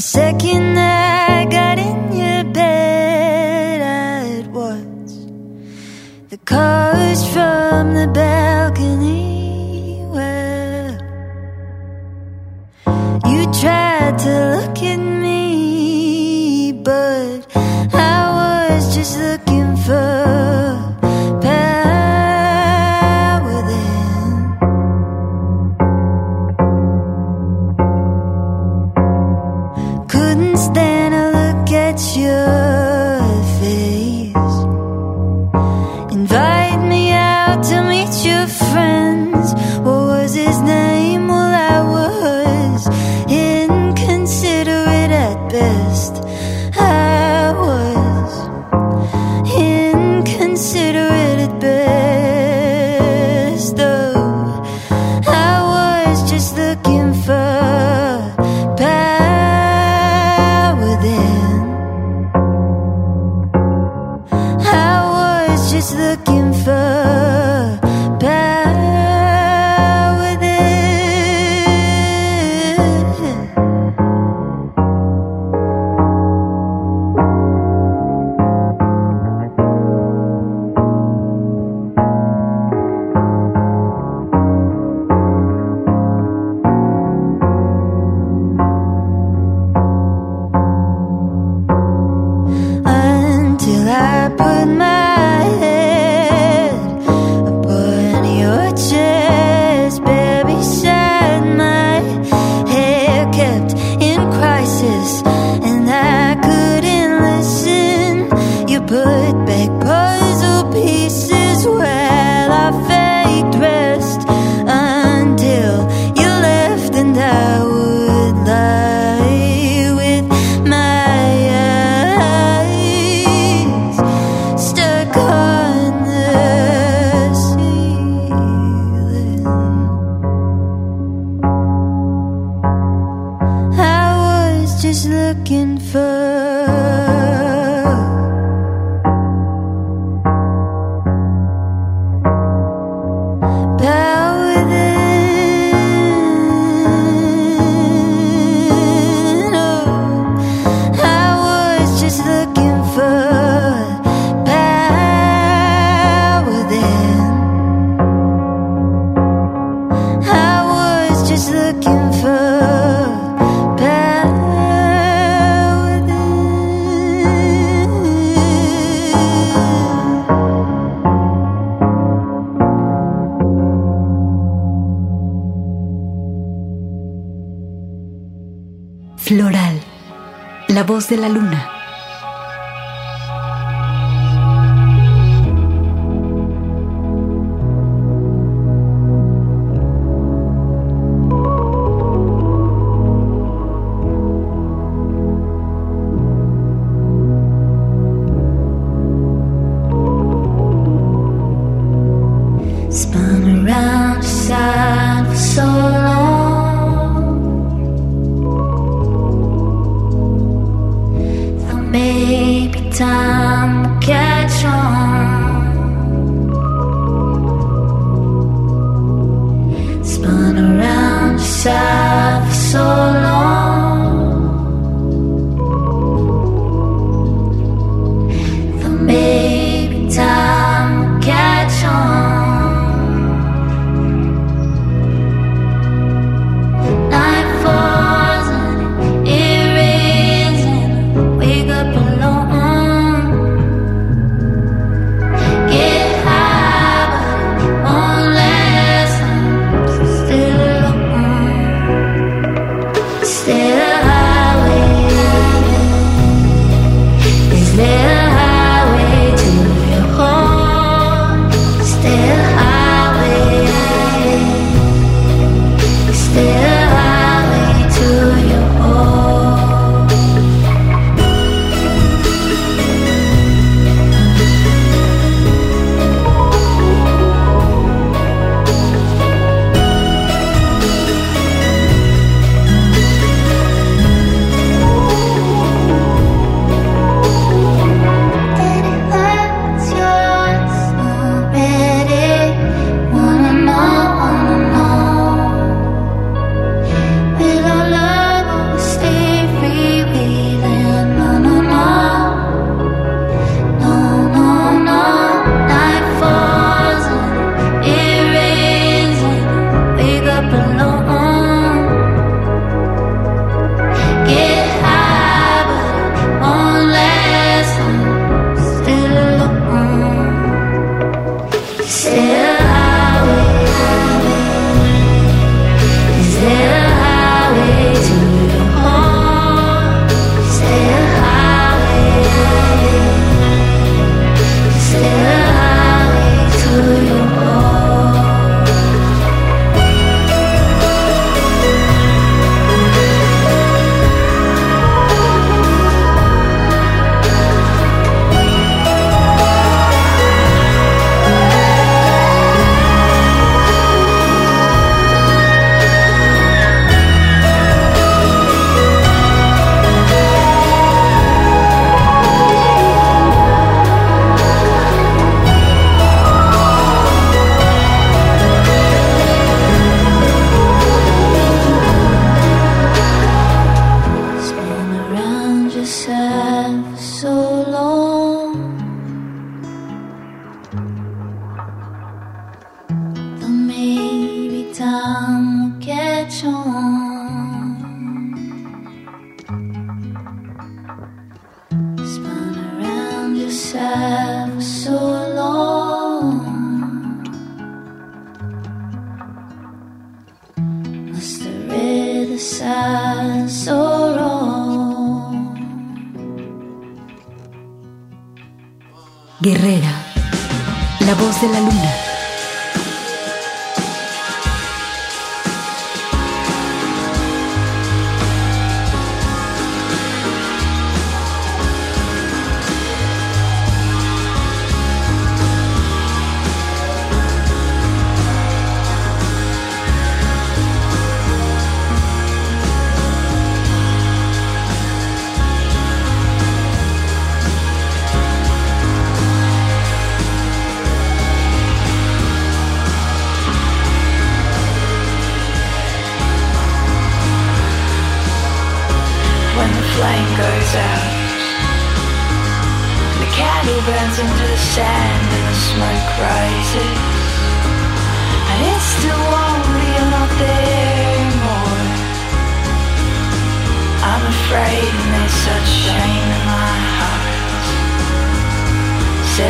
second de la luna.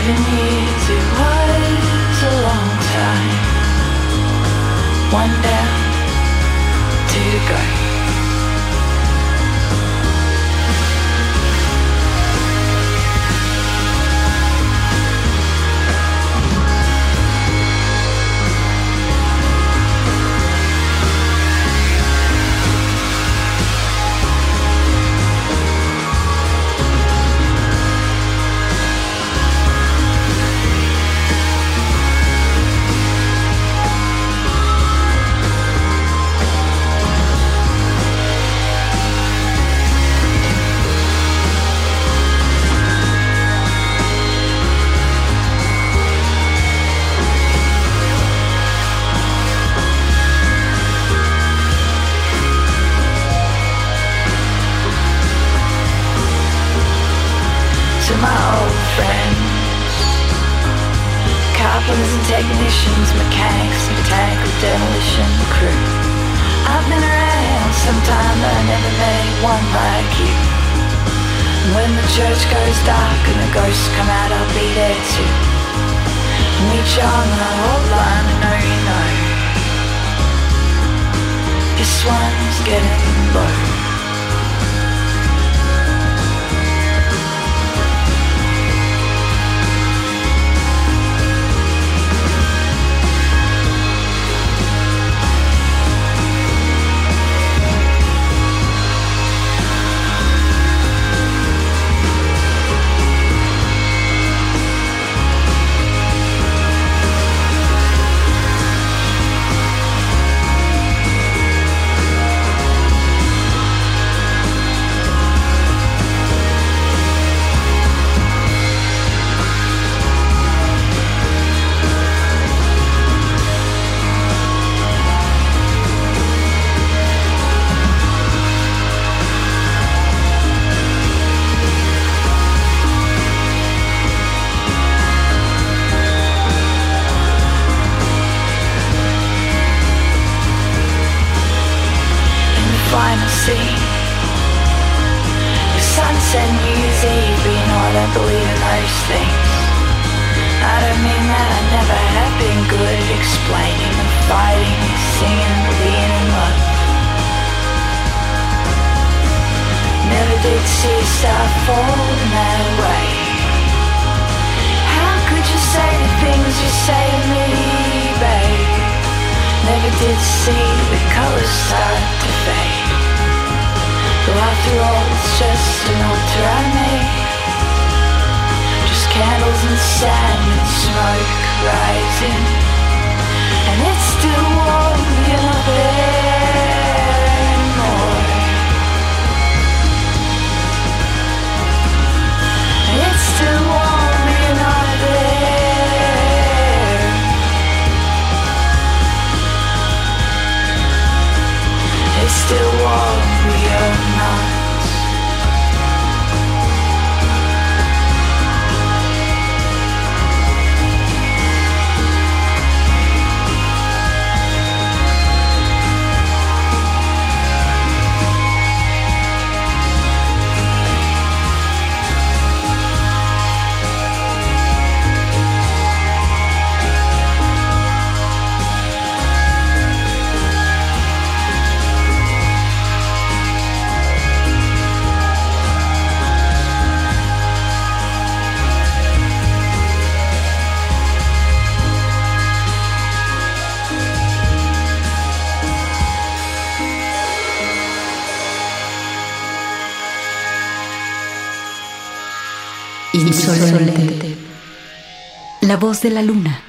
Seven years, it was a long time. One down, two to go. De la luna.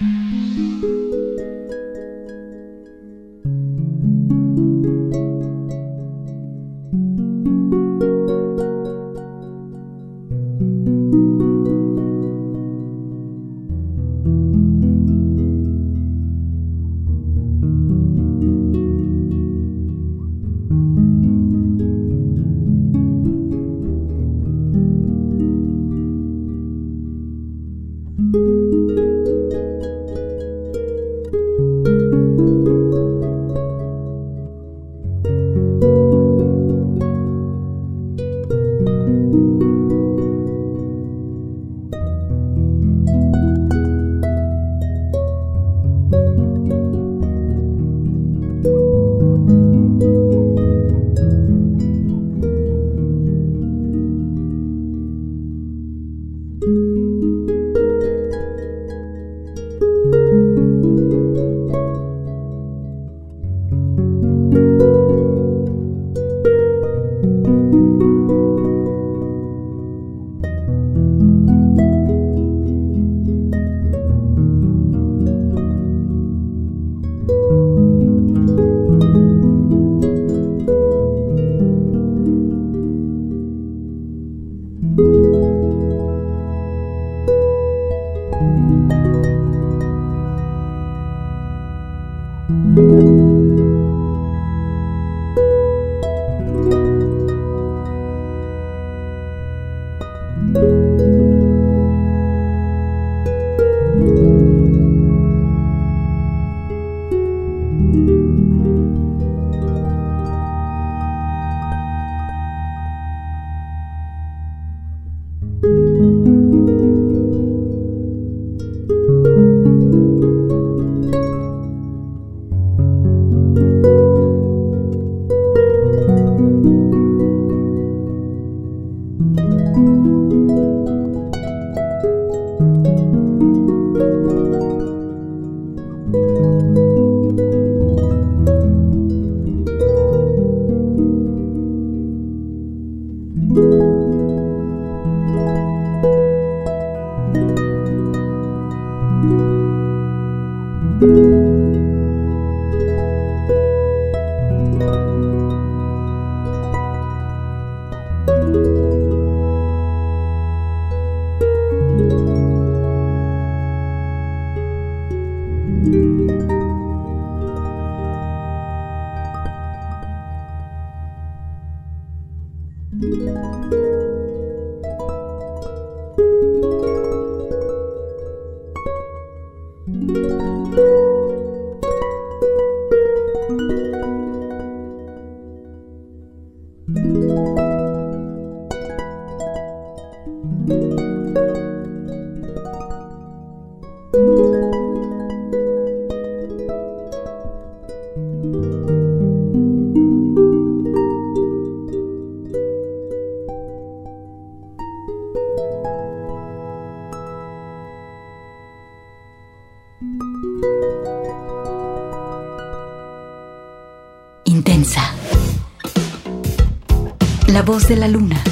Voz de la luna.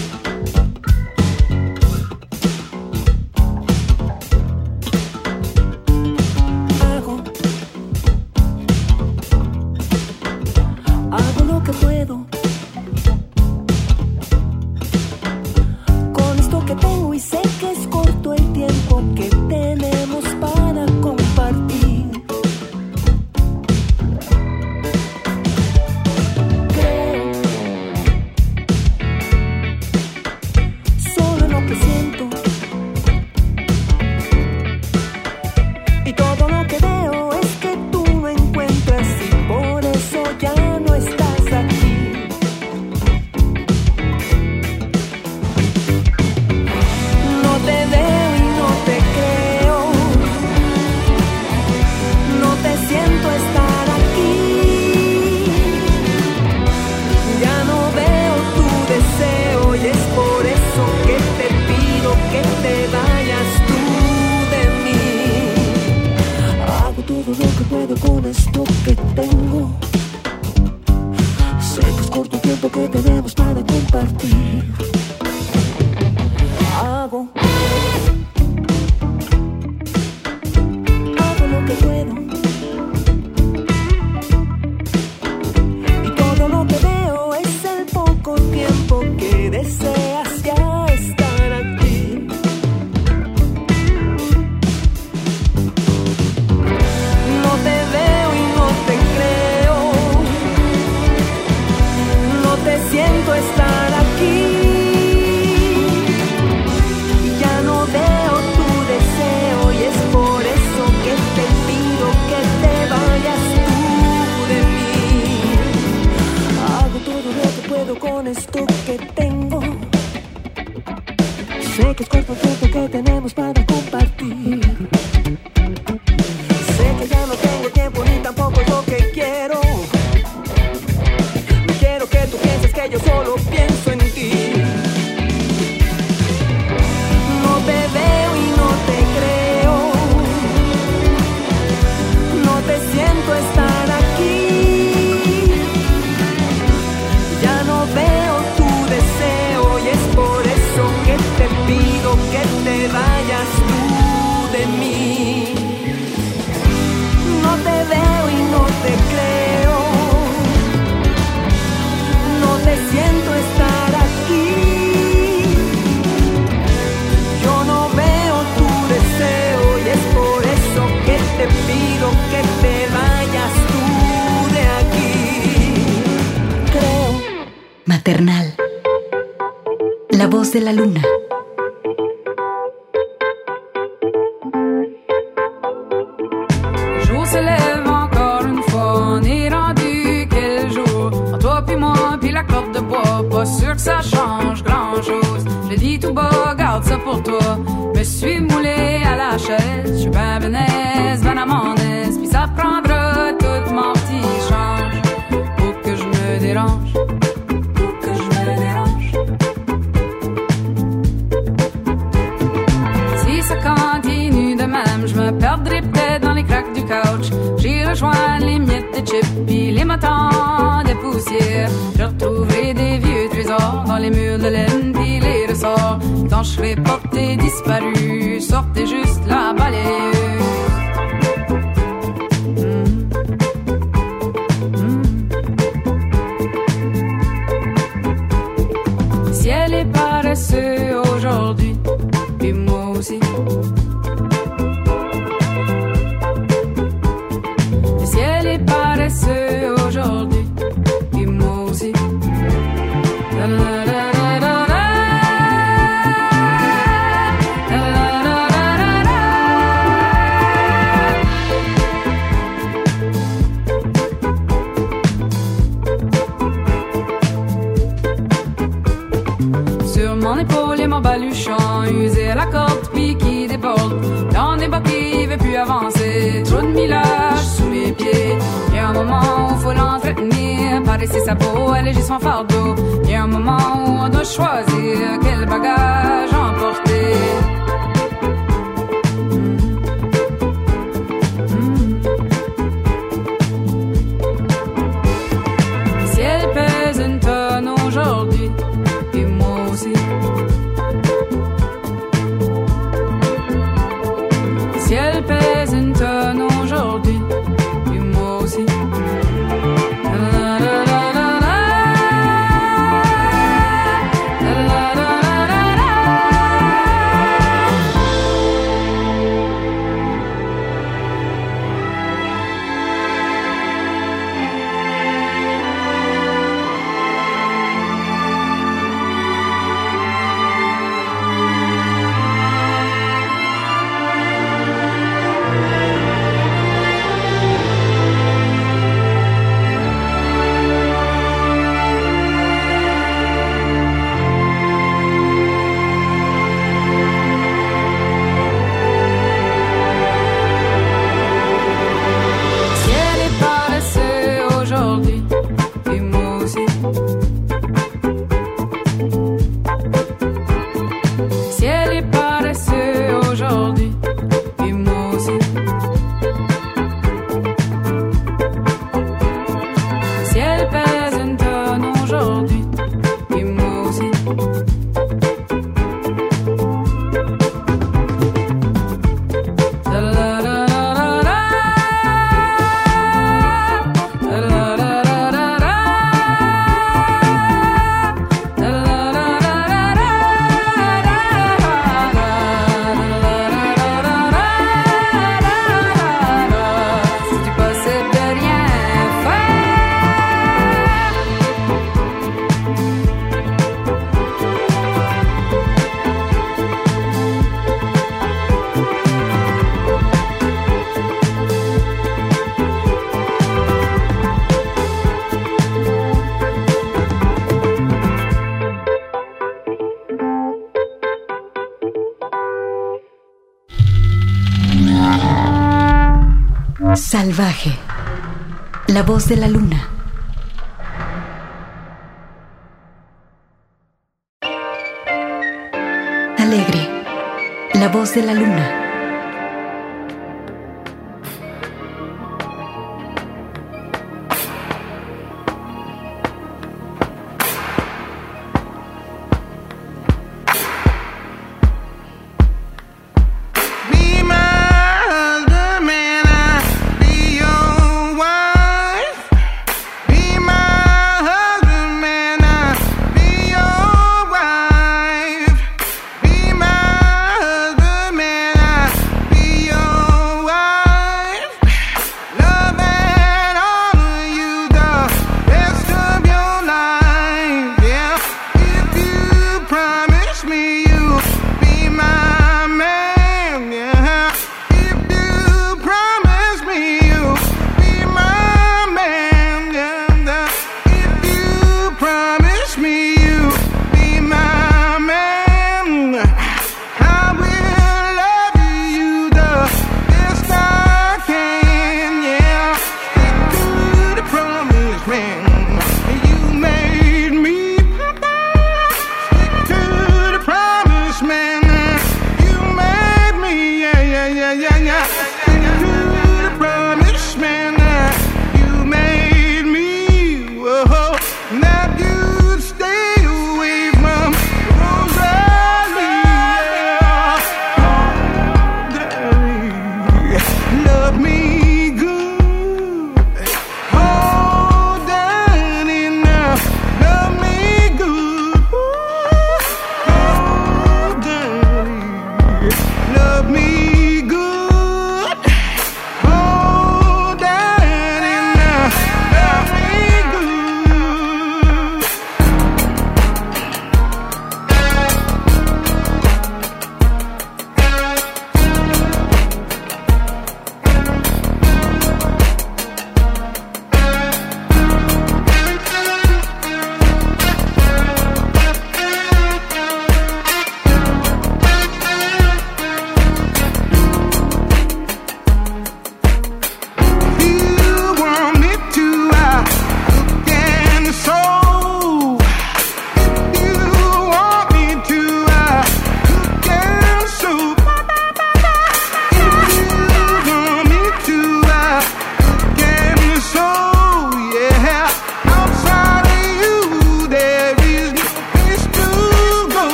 Voz de la luna.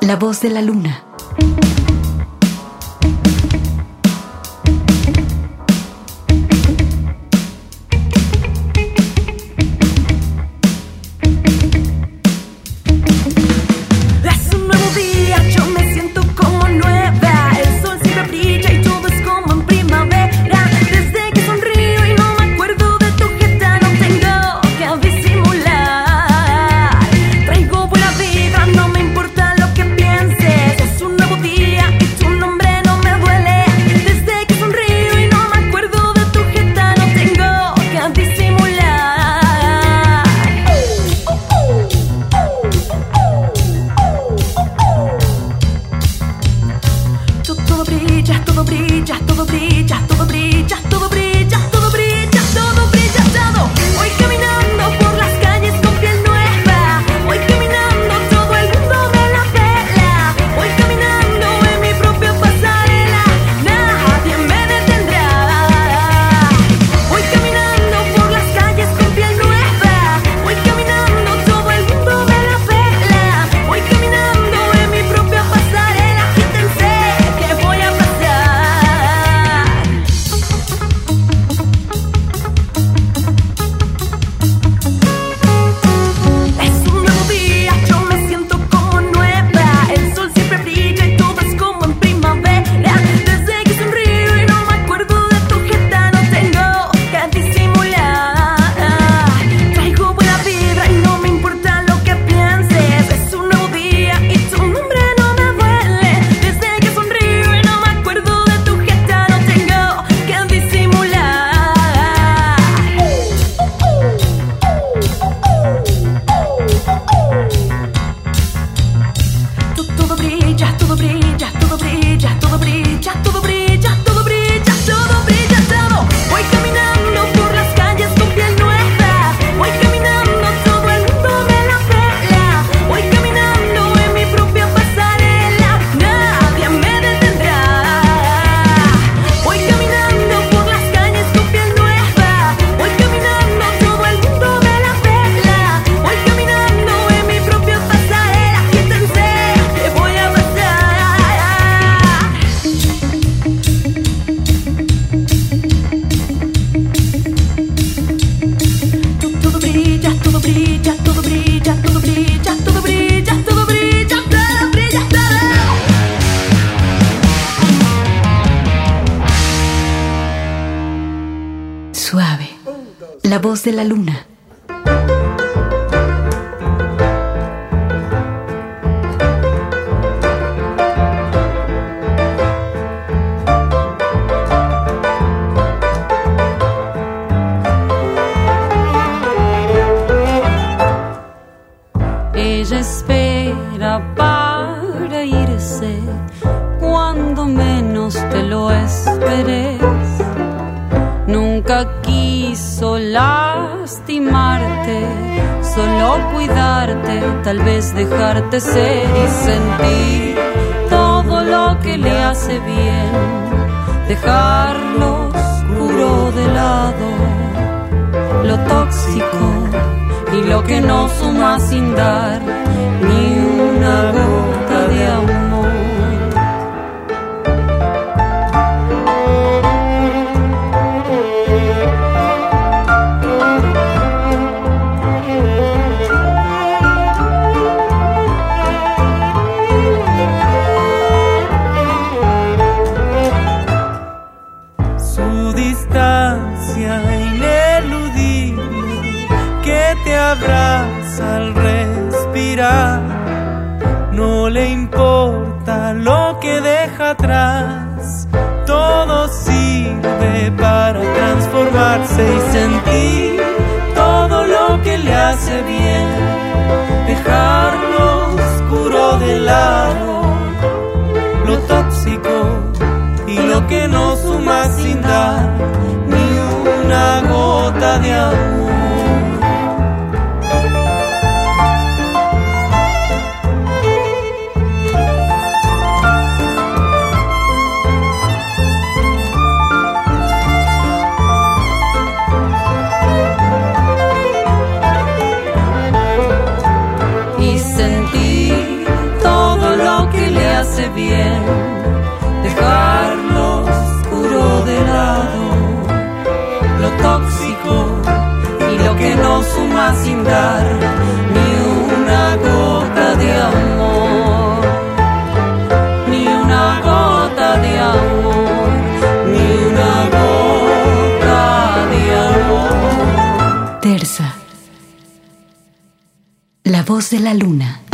La voz de la luna. Dejarte ser y sentir todo lo que le hace bien, dejarlo oscuro de lado, lo tóxico y lo que no suma sin dar al respirar. No le importa lo que deja atrás. Todo sirve para transformarse y sentir todo lo que le hace bien. Dejar lo oscuro de lado, lo tóxico y lo que no suma sin dar ni una gota de amor. ni una gota de amor, ni una gota de amor, ni una gota de amor. Terza, la voz de la luna.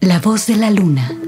La voz de la luna.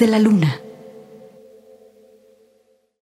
De la luna.